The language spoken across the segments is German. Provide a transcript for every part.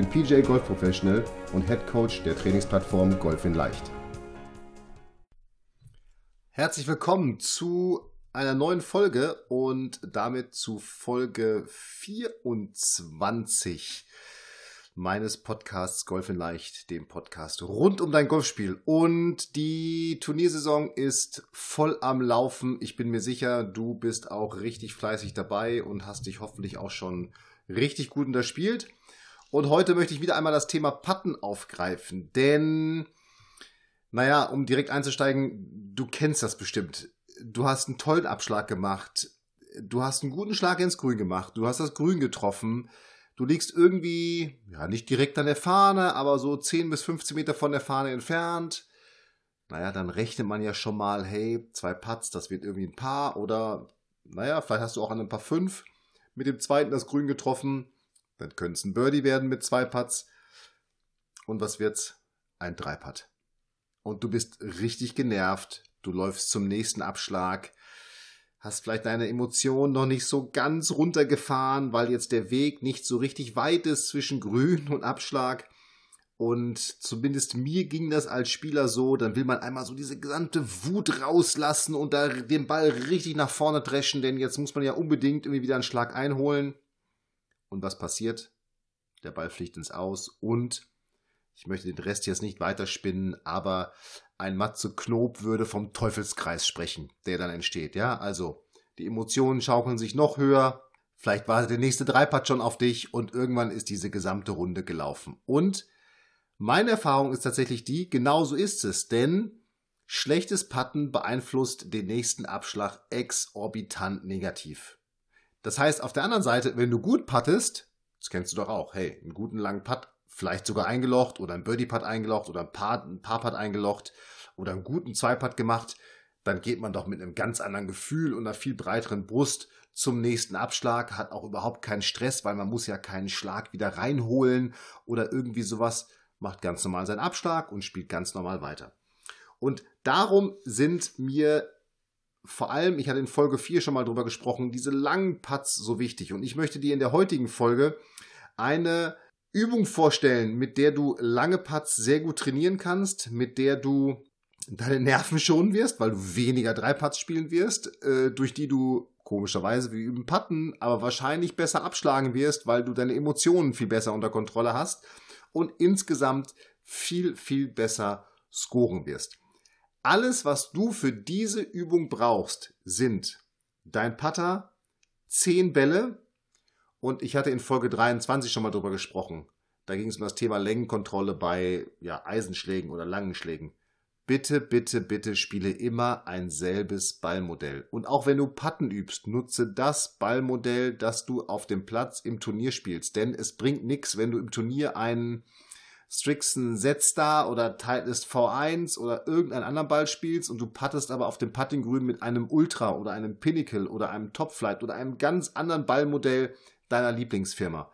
bin PJ Golf Professional und Head Coach der Trainingsplattform Golf in Leicht. Herzlich willkommen zu einer neuen Folge und damit zu Folge 24 meines Podcasts Golf in Leicht, dem Podcast rund um dein Golfspiel. Und die Turniersaison ist voll am Laufen. Ich bin mir sicher, du bist auch richtig fleißig dabei und hast dich hoffentlich auch schon richtig gut unterspielt. Und heute möchte ich wieder einmal das Thema Patten aufgreifen, denn, naja, um direkt einzusteigen, du kennst das bestimmt. Du hast einen tollen Abschlag gemacht. Du hast einen guten Schlag ins Grün gemacht. Du hast das Grün getroffen Du liegst irgendwie, ja, nicht direkt an der Fahne, aber so 10 bis 15 Meter von der Fahne entfernt. Naja, dann rechnet man ja schon mal, hey, zwei Putts, das wird irgendwie ein Paar oder, naja, vielleicht hast du auch an ein paar fünf mit dem zweiten das Grün getroffen. Dann könnte es ein Birdie werden mit zwei Putts. Und was wird's? Ein Dreipad. Und du bist richtig genervt. Du läufst zum nächsten Abschlag hast vielleicht deine Emotionen noch nicht so ganz runtergefahren, weil jetzt der Weg nicht so richtig weit ist zwischen Grün und Abschlag. Und zumindest mir ging das als Spieler so, dann will man einmal so diese gesamte Wut rauslassen und da den Ball richtig nach vorne dreschen, denn jetzt muss man ja unbedingt irgendwie wieder einen Schlag einholen. Und was passiert? Der Ball fliegt ins Aus und ich möchte den Rest jetzt nicht weiterspinnen, aber ein Matze Knob würde vom Teufelskreis sprechen, der dann entsteht. Ja, also die Emotionen schaukeln sich noch höher. Vielleicht war der nächste Dreipad schon auf dich und irgendwann ist diese gesamte Runde gelaufen. Und meine Erfahrung ist tatsächlich die, genau so ist es, denn schlechtes Patten beeinflusst den nächsten Abschlag exorbitant negativ. Das heißt, auf der anderen Seite, wenn du gut pattest, das kennst du doch auch, hey, einen guten langen Putt vielleicht sogar eingelocht oder ein Birdie-Putt eingelocht oder ein Paar, ein Paar-Putt eingelocht oder einen guten Zwei-Putt gemacht, dann geht man doch mit einem ganz anderen Gefühl und einer viel breiteren Brust zum nächsten Abschlag, hat auch überhaupt keinen Stress, weil man muss ja keinen Schlag wieder reinholen oder irgendwie sowas, macht ganz normal seinen Abschlag und spielt ganz normal weiter. Und darum sind mir vor allem, ich hatte in Folge 4 schon mal drüber gesprochen, diese langen Putts so wichtig. Und ich möchte dir in der heutigen Folge eine Übung vorstellen, mit der du lange Putts sehr gut trainieren kannst, mit der du deine Nerven schonen wirst, weil du weniger drei Putts spielen wirst, äh, durch die du komischerweise wie üben Putten, aber wahrscheinlich besser abschlagen wirst, weil du deine Emotionen viel besser unter Kontrolle hast und insgesamt viel, viel besser scoren wirst. Alles, was du für diese Übung brauchst, sind dein Putter, 10 Bälle, und ich hatte in Folge 23 schon mal drüber gesprochen. Da ging es um das Thema Längenkontrolle bei ja, Eisenschlägen oder langen Schlägen. Bitte, bitte, bitte spiele immer ein selbes Ballmodell. Und auch wenn du Patten übst, nutze das Ballmodell, das du auf dem Platz im Turnier spielst. Denn es bringt nichts, wenn du im Turnier einen Strixen Z-Star oder Titleist V1 oder irgendeinen anderen Ball spielst und du pattest aber auf dem Puttinggrün mit einem Ultra oder einem Pinnacle oder einem Topflight oder einem ganz anderen Ballmodell, deiner Lieblingsfirma.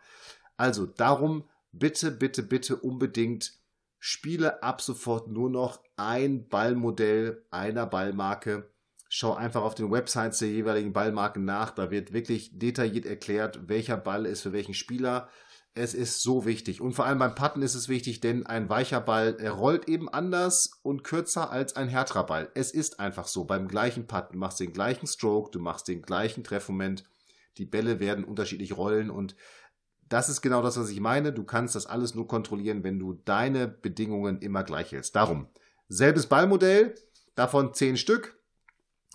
Also darum bitte, bitte, bitte unbedingt spiele ab sofort nur noch ein Ballmodell einer Ballmarke. Schau einfach auf den Websites der jeweiligen Ballmarken nach. Da wird wirklich detailliert erklärt, welcher Ball ist für welchen Spieler. Es ist so wichtig. Und vor allem beim Putten ist es wichtig, denn ein weicher Ball, er rollt eben anders und kürzer als ein härterer Ball. Es ist einfach so. Beim gleichen Putten du den gleichen Stroke, du machst den gleichen Treffmoment die Bälle werden unterschiedlich rollen und das ist genau das, was ich meine. Du kannst das alles nur kontrollieren, wenn du deine Bedingungen immer gleich hältst. Darum, selbes Ballmodell, davon zehn Stück.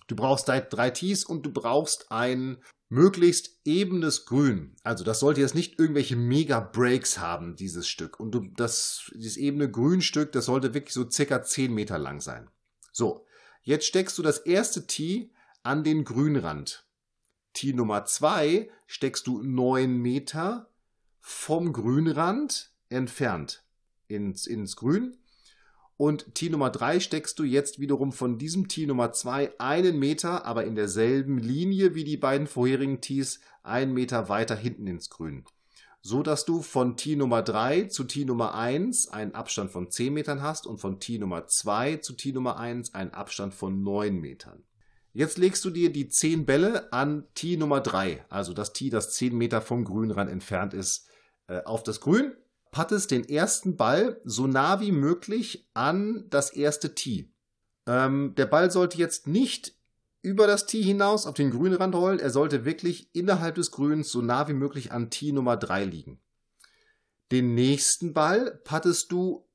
Du brauchst drei Tees und du brauchst ein möglichst ebenes Grün. Also das sollte jetzt nicht irgendwelche Mega Breaks haben, dieses Stück. Und das, dieses ebene Grünstück, das sollte wirklich so circa 10 Meter lang sein. So, jetzt steckst du das erste Tee an den Grünrand. Tee Nummer 2 steckst du 9 Meter vom Grünrand entfernt ins, ins Grün. Und Tee Nummer 3 steckst du jetzt wiederum von diesem Tee Nummer 2 einen Meter, aber in derselben Linie wie die beiden vorherigen Tees, einen Meter weiter hinten ins Grün. So dass du von Tee Nummer 3 zu Tee Nummer 1 einen Abstand von 10 Metern hast und von Tee Nummer 2 zu Tee Nummer 1 einen Abstand von 9 Metern. Jetzt legst du dir die 10 Bälle an Tee Nummer 3, also das Tee, das 10 Meter vom Grünrand entfernt ist, äh, auf das Grün pattest den ersten Ball so nah wie möglich an das erste Tee. Ähm, der Ball sollte jetzt nicht über das Tee hinaus auf den grünen Rand rollen. Er sollte wirklich innerhalb des Grüns so nah wie möglich an Tee Nummer 3 liegen. Den nächsten Ball pattest du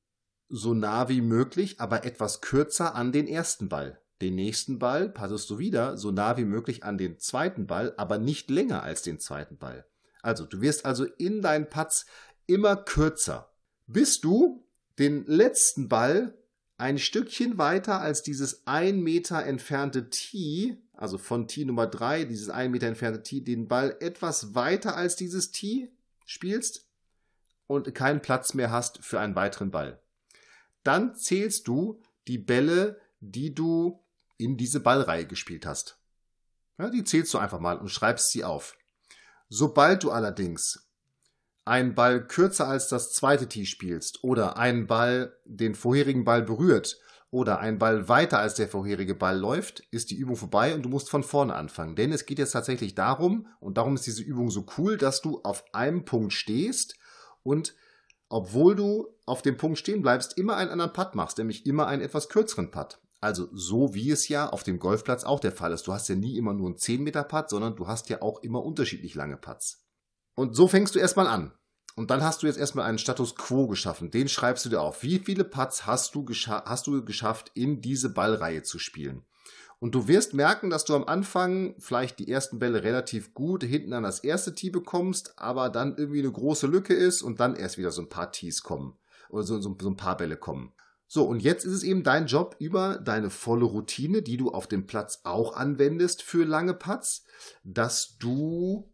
so nah wie möglich, aber etwas kürzer an den ersten Ball. Den nächsten Ball pattest du wieder so nah wie möglich an den zweiten Ball, aber nicht länger als den zweiten Ball. Also, du wirst also in deinen Putts immer kürzer, bis du den letzten Ball ein Stückchen weiter als dieses ein Meter entfernte Tee, also von Tee Nummer drei, dieses ein Meter entfernte Tee, den Ball etwas weiter als dieses Tee spielst und keinen Platz mehr hast für einen weiteren Ball. Dann zählst du die Bälle, die du in diese Ballreihe gespielt hast. Ja, die zählst du einfach mal und schreibst sie auf. Sobald du allerdings einen Ball kürzer als das zweite Tee spielst oder einen Ball den vorherigen Ball berührt oder ein Ball weiter als der vorherige Ball läuft, ist die Übung vorbei und du musst von vorne anfangen. Denn es geht jetzt tatsächlich darum, und darum ist diese Übung so cool, dass du auf einem Punkt stehst und obwohl du auf dem Punkt stehen bleibst, immer einen anderen Putt machst, nämlich immer einen etwas kürzeren Putt. Also so wie es ja auf dem Golfplatz auch der Fall ist. Du hast ja nie immer nur einen 10 Meter Putt, sondern du hast ja auch immer unterschiedlich lange Putts. Und so fängst du erstmal an. Und dann hast du jetzt erstmal einen Status Quo geschaffen. Den schreibst du dir auf. Wie viele Putts hast du, hast du geschafft, in diese Ballreihe zu spielen? Und du wirst merken, dass du am Anfang vielleicht die ersten Bälle relativ gut hinten an das erste Tee bekommst, aber dann irgendwie eine große Lücke ist und dann erst wieder so ein paar Tees kommen. Oder so, so, so ein paar Bälle kommen. So, und jetzt ist es eben dein Job über deine volle Routine, die du auf dem Platz auch anwendest für lange Putts, dass du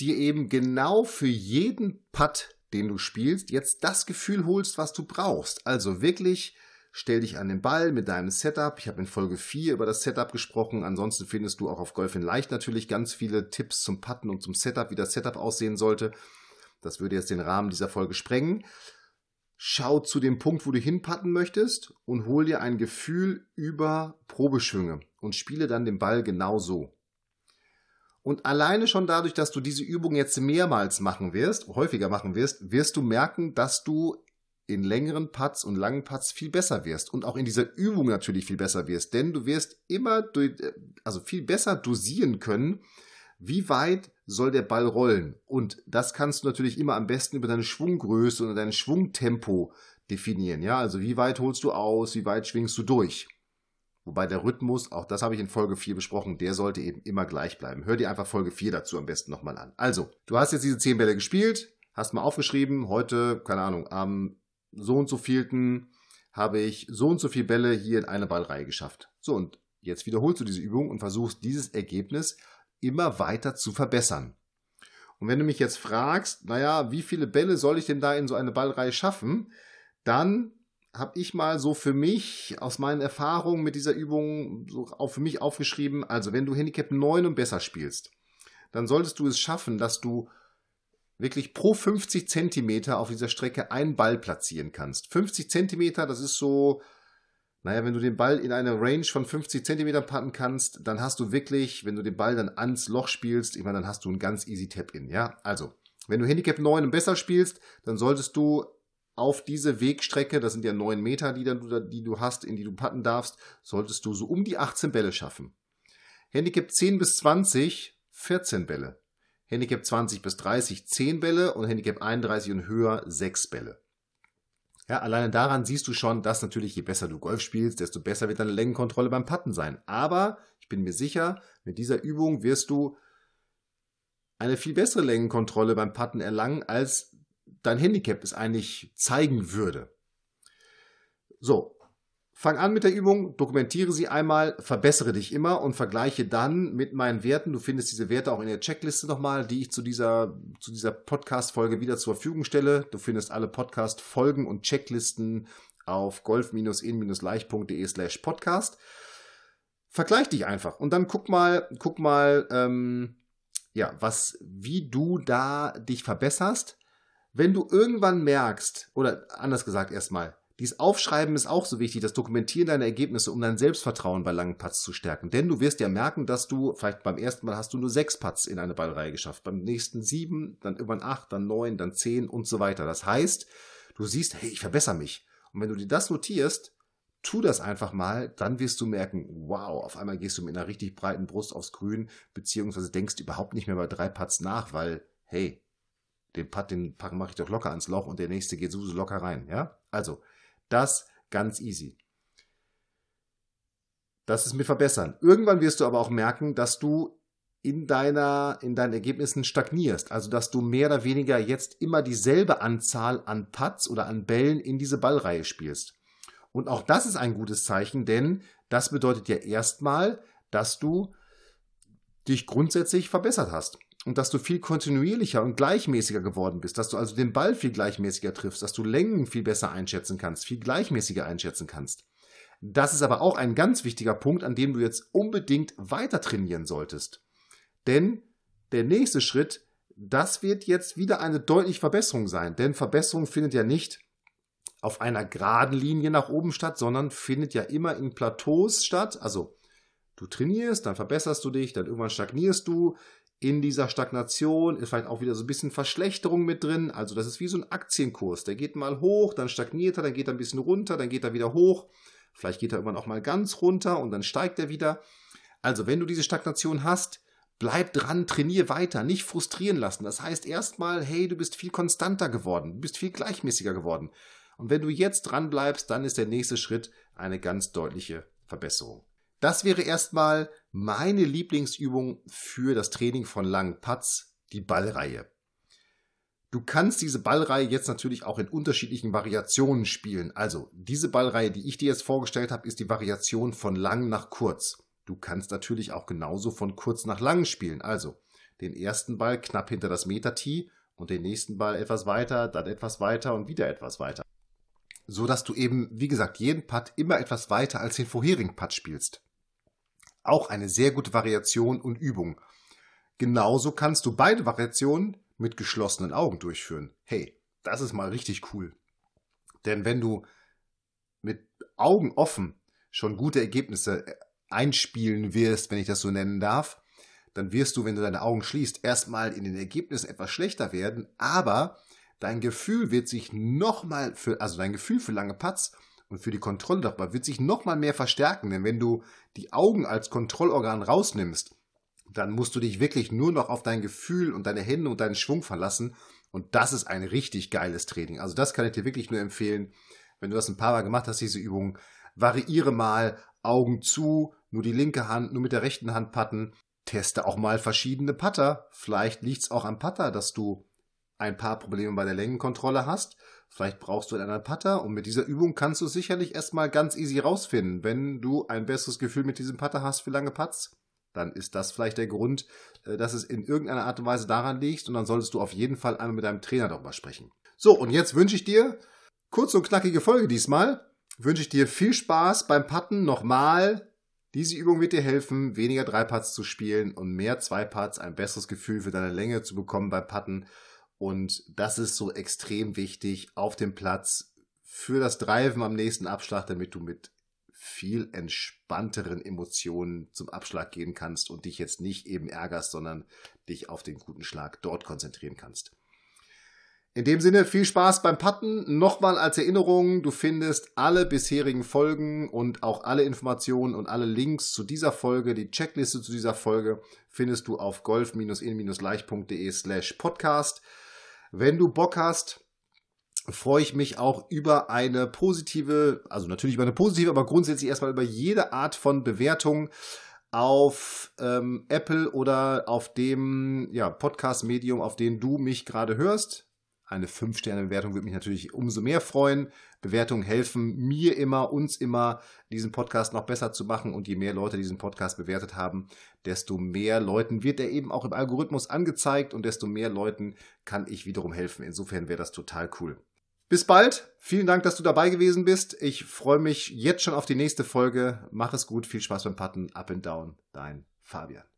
dir eben genau für jeden Putt, den du spielst, jetzt das Gefühl holst, was du brauchst. Also wirklich stell dich an den Ball mit deinem Setup. Ich habe in Folge 4 über das Setup gesprochen. Ansonsten findest du auch auf Golf in Leicht natürlich ganz viele Tipps zum Putten und zum Setup, wie das Setup aussehen sollte. Das würde jetzt den Rahmen dieser Folge sprengen. Schau zu dem Punkt, wo du hinpatten möchtest und hol dir ein Gefühl über Probeschwünge und spiele dann den Ball genau so. Und alleine schon dadurch, dass du diese Übung jetzt mehrmals machen wirst, häufiger machen wirst, wirst du merken, dass du in längeren Putts und langen Putts viel besser wirst und auch in dieser Übung natürlich viel besser wirst, denn du wirst immer, durch, also viel besser dosieren können, wie weit soll der Ball rollen. Und das kannst du natürlich immer am besten über deine Schwunggröße und dein Schwungtempo definieren. Ja, also wie weit holst du aus, wie weit schwingst du durch. Wobei der Rhythmus, auch das habe ich in Folge 4 besprochen, der sollte eben immer gleich bleiben. Hör dir einfach Folge 4 dazu am besten nochmal an. Also, du hast jetzt diese 10 Bälle gespielt, hast mal aufgeschrieben, heute, keine Ahnung, am so und so vielten habe ich so und so viele Bälle hier in eine Ballreihe geschafft. So, und jetzt wiederholst du diese Übung und versuchst dieses Ergebnis immer weiter zu verbessern. Und wenn du mich jetzt fragst, naja, wie viele Bälle soll ich denn da in so eine Ballreihe schaffen, dann habe ich mal so für mich aus meinen Erfahrungen mit dieser Übung so auch für mich aufgeschrieben, also wenn du Handicap 9 und besser spielst, dann solltest du es schaffen, dass du wirklich pro 50 Zentimeter auf dieser Strecke einen Ball platzieren kannst. 50 Zentimeter, das ist so, naja, wenn du den Ball in einer Range von 50 Zentimetern patten kannst, dann hast du wirklich, wenn du den Ball dann ans Loch spielst, ich meine, dann hast du einen ganz easy Tap-In, ja? Also, wenn du Handicap 9 und besser spielst, dann solltest du auf diese Wegstrecke, das sind ja neun Meter, die, dann, die du hast, in die du patten darfst, solltest du so um die 18 Bälle schaffen. Handicap 10 bis 20, 14 Bälle. Handicap 20 bis 30, 10 Bälle und Handicap 31 und höher, 6 Bälle. Ja, alleine daran siehst du schon, dass natürlich je besser du Golf spielst, desto besser wird deine Längenkontrolle beim Patten sein. Aber ich bin mir sicher, mit dieser Übung wirst du eine viel bessere Längenkontrolle beim Patten erlangen, als dein Handicap es eigentlich zeigen würde. So, Fang an mit der Übung, dokumentiere sie einmal, verbessere dich immer und vergleiche dann mit meinen Werten. Du findest diese Werte auch in der Checkliste nochmal, die ich zu dieser, zu dieser Podcast-Folge wieder zur Verfügung stelle. Du findest alle Podcast-Folgen und Checklisten auf golf-in-leicht.de slash podcast. Vergleich dich einfach und dann guck mal, guck mal, ähm, ja, was, wie du da dich verbesserst. Wenn du irgendwann merkst, oder anders gesagt erstmal, dieses Aufschreiben ist auch so wichtig, das Dokumentieren deiner Ergebnisse, um dein Selbstvertrauen bei langen Putts zu stärken. Denn du wirst ja merken, dass du, vielleicht beim ersten Mal hast du nur sechs Putts in eine Ballreihe geschafft, beim nächsten sieben, dann irgendwann acht, dann neun, dann zehn und so weiter. Das heißt, du siehst, hey, ich verbessere mich. Und wenn du dir das notierst, tu das einfach mal, dann wirst du merken, wow, auf einmal gehst du mit einer richtig breiten Brust aufs Grün, beziehungsweise denkst überhaupt nicht mehr bei drei Putts nach, weil, hey, den Putt, den mache ich doch locker ans Loch und der nächste geht sowieso locker rein, ja? Also, das ganz easy. Das ist mit verbessern. Irgendwann wirst du aber auch merken, dass du in deiner, in deinen Ergebnissen stagnierst. Also, dass du mehr oder weniger jetzt immer dieselbe Anzahl an Putts oder an Bällen in diese Ballreihe spielst. Und auch das ist ein gutes Zeichen, denn das bedeutet ja erstmal, dass du dich grundsätzlich verbessert hast und dass du viel kontinuierlicher und gleichmäßiger geworden bist, dass du also den Ball viel gleichmäßiger triffst, dass du Längen viel besser einschätzen kannst, viel gleichmäßiger einschätzen kannst. Das ist aber auch ein ganz wichtiger Punkt, an dem du jetzt unbedingt weiter trainieren solltest. Denn der nächste Schritt, das wird jetzt wieder eine deutliche Verbesserung sein. Denn Verbesserung findet ja nicht auf einer geraden Linie nach oben statt, sondern findet ja immer in Plateaus statt. Also du trainierst, dann verbesserst du dich, dann irgendwann stagnierst du, in dieser Stagnation ist vielleicht auch wieder so ein bisschen Verschlechterung mit drin. Also das ist wie so ein Aktienkurs. Der geht mal hoch, dann stagniert er, dann geht er ein bisschen runter, dann geht er wieder hoch. Vielleicht geht er irgendwann auch mal ganz runter und dann steigt er wieder. Also wenn du diese Stagnation hast, bleib dran, trainier weiter, nicht frustrieren lassen. Das heißt erstmal, hey, du bist viel konstanter geworden, du bist viel gleichmäßiger geworden. Und wenn du jetzt dran bleibst, dann ist der nächste Schritt eine ganz deutliche Verbesserung. Das wäre erstmal meine Lieblingsübung für das Training von langen Putts, die Ballreihe. Du kannst diese Ballreihe jetzt natürlich auch in unterschiedlichen Variationen spielen. Also diese Ballreihe, die ich dir jetzt vorgestellt habe, ist die Variation von lang nach kurz. Du kannst natürlich auch genauso von kurz nach lang spielen. Also den ersten Ball knapp hinter das Meter-Tee und den nächsten Ball etwas weiter, dann etwas weiter und wieder etwas weiter. So dass du eben, wie gesagt, jeden Putt immer etwas weiter als den vorherigen Putt spielst. Auch eine sehr gute Variation und Übung. Genauso kannst du beide Variationen mit geschlossenen Augen durchführen. Hey, das ist mal richtig cool. Denn wenn du mit Augen offen schon gute Ergebnisse äh, einspielen wirst, wenn ich das so nennen darf, dann wirst du, wenn du deine Augen schließt, erstmal in den Ergebnissen etwas schlechter werden, aber dein Gefühl wird sich nochmal für, also dein Gefühl für lange Putts und für die Kontrolle darüber wird sich nochmal mehr verstärken, denn wenn du die Augen als Kontrollorgan rausnimmst, dann musst du dich wirklich nur noch auf dein Gefühl und deine Hände und deinen Schwung verlassen und das ist ein richtig geiles Training. Also das kann ich dir wirklich nur empfehlen, wenn du das ein paar Mal gemacht hast, diese Übung, variiere mal Augen zu, nur die linke Hand, nur mit der rechten Hand patten, teste auch mal verschiedene Putter. Vielleicht liegt es auch am Putter, dass du ein paar Probleme bei der Längenkontrolle hast. Vielleicht brauchst du einen Putter und mit dieser Übung kannst du sicherlich erstmal ganz easy rausfinden. Wenn du ein besseres Gefühl mit diesem Putter hast für lange Putts, dann ist das vielleicht der Grund, äh, dass es in irgendeiner Art und Weise daran liegt und dann solltest du auf jeden Fall einmal mit deinem Trainer darüber sprechen. So, und jetzt wünsche ich dir kurz und knackige Folge diesmal. Wünsche ich dir viel Spaß beim Putten nochmal. Diese Übung wird dir helfen, weniger drei Putts zu spielen und mehr zwei Putts, ein besseres Gefühl für deine Länge zu bekommen beim Putten. Und das ist so extrem wichtig auf dem Platz für das Driven am nächsten Abschlag, damit du mit viel entspannteren Emotionen zum Abschlag gehen kannst und dich jetzt nicht eben ärgerst, sondern dich auf den guten Schlag dort konzentrieren kannst. In dem Sinne viel Spaß beim Patten. Nochmal als Erinnerung, du findest alle bisherigen Folgen und auch alle Informationen und alle Links zu dieser Folge, die Checkliste zu dieser Folge findest du auf golf-in-leicht.de slash podcast. Wenn du Bock hast, freue ich mich auch über eine positive, also natürlich über eine positive, aber grundsätzlich erstmal über jede Art von Bewertung auf ähm, Apple oder auf dem ja, Podcast-Medium, auf dem du mich gerade hörst. Eine 5-Sterne-Bewertung würde mich natürlich umso mehr freuen. Bewertungen helfen mir immer, uns immer, diesen Podcast noch besser zu machen. Und je mehr Leute diesen Podcast bewertet haben, desto mehr Leuten wird er eben auch im Algorithmus angezeigt und desto mehr Leuten kann ich wiederum helfen. Insofern wäre das total cool. Bis bald. Vielen Dank, dass du dabei gewesen bist. Ich freue mich jetzt schon auf die nächste Folge. Mach es gut. Viel Spaß beim Patten. Up and down. Dein Fabian.